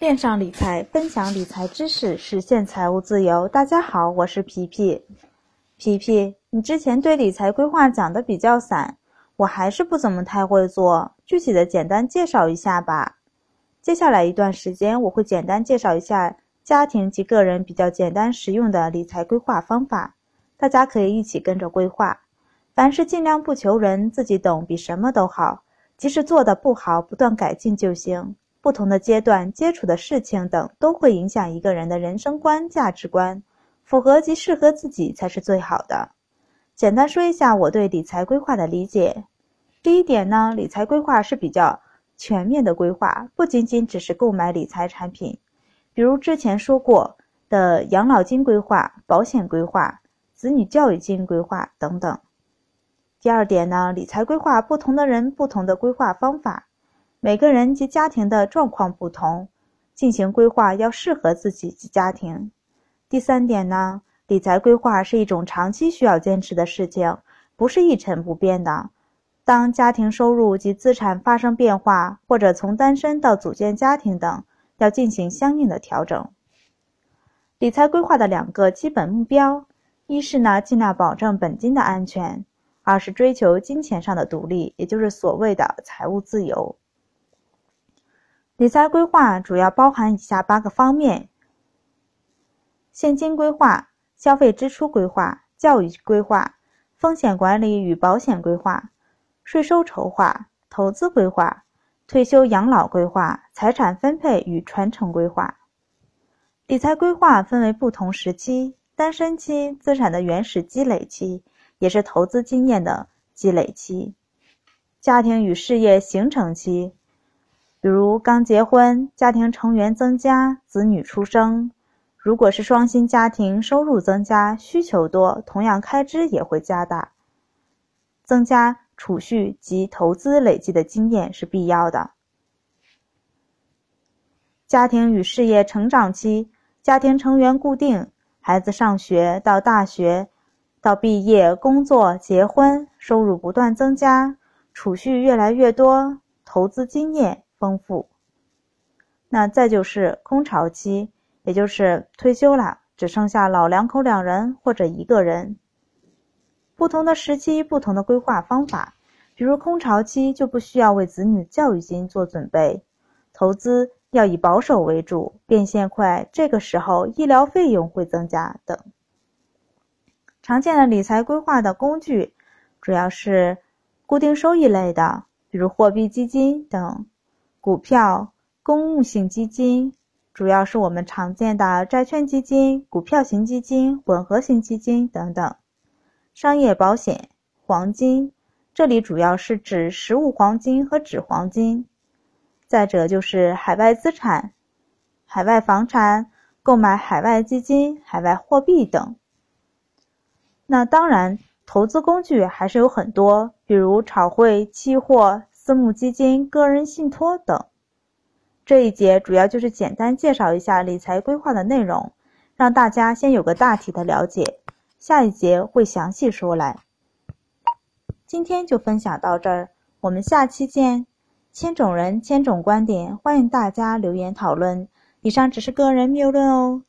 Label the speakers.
Speaker 1: 链上理财，分享理财知识，实现财务自由。大家好，我是皮皮。皮皮，你之前对理财规划讲的比较散，我还是不怎么太会做。具体的简单介绍一下吧。接下来一段时间，我会简单介绍一下家庭及个人比较简单实用的理财规划方法，大家可以一起跟着规划。凡事尽量不求人，自己懂比什么都好。即使做的不好，不断改进就行。不同的阶段接触的事情等都会影响一个人的人生观、价值观，符合及适合自己才是最好的。简单说一下我对理财规划的理解。第一点呢，理财规划是比较全面的规划，不仅仅只是购买理财产品，比如之前说过的养老金规划、保险规划、子女教育金规划等等。第二点呢，理财规划不同的人不同的规划方法。每个人及家庭的状况不同，进行规划要适合自己及家庭。第三点呢，理财规划是一种长期需要坚持的事情，不是一成不变的。当家庭收入及资产发生变化，或者从单身到组建家庭等，要进行相应的调整。理财规划的两个基本目标，一是呢尽量保证本金的安全，二是追求金钱上的独立，也就是所谓的财务自由。理财规划主要包含以下八个方面：现金规划、消费支出规划、教育规划、风险管理与保险规划、税收筹划、投资规划、退休养老规划、财产分配与传承规划。理财规划分为不同时期：单身期、资产的原始积累期，也是投资经验的积累期；家庭与事业形成期。比如刚结婚，家庭成员增加，子女出生；如果是双薪家庭，收入增加，需求多，同样开支也会加大。增加储蓄及投资累积的经验是必要的。家庭与事业成长期，家庭成员固定，孩子上学到大学，到毕业、工作、结婚，收入不断增加，储蓄越来越多，投资经验。丰富。那再就是空巢期，也就是退休了，只剩下老两口两人或者一个人。不同的时期，不同的规划方法。比如空巢期就不需要为子女教育金做准备，投资要以保守为主，变现快，这个时候医疗费用会增加等。常见的理财规划的工具主要是固定收益类的，比如货币基金等。股票、公募型基金，主要是我们常见的债券基金、股票型基金、混合型基金等等。商业保险、黄金，这里主要是指实物黄金和纸黄金。再者就是海外资产、海外房产、购买海外基金、海外货币等。那当然，投资工具还是有很多，比如炒汇、期货。私募基金、个人信托等。这一节主要就是简单介绍一下理财规划的内容，让大家先有个大体的了解。下一节会详细说来。今天就分享到这儿，我们下期见。千种人，千种观点，欢迎大家留言讨论。以上只是个人谬论哦。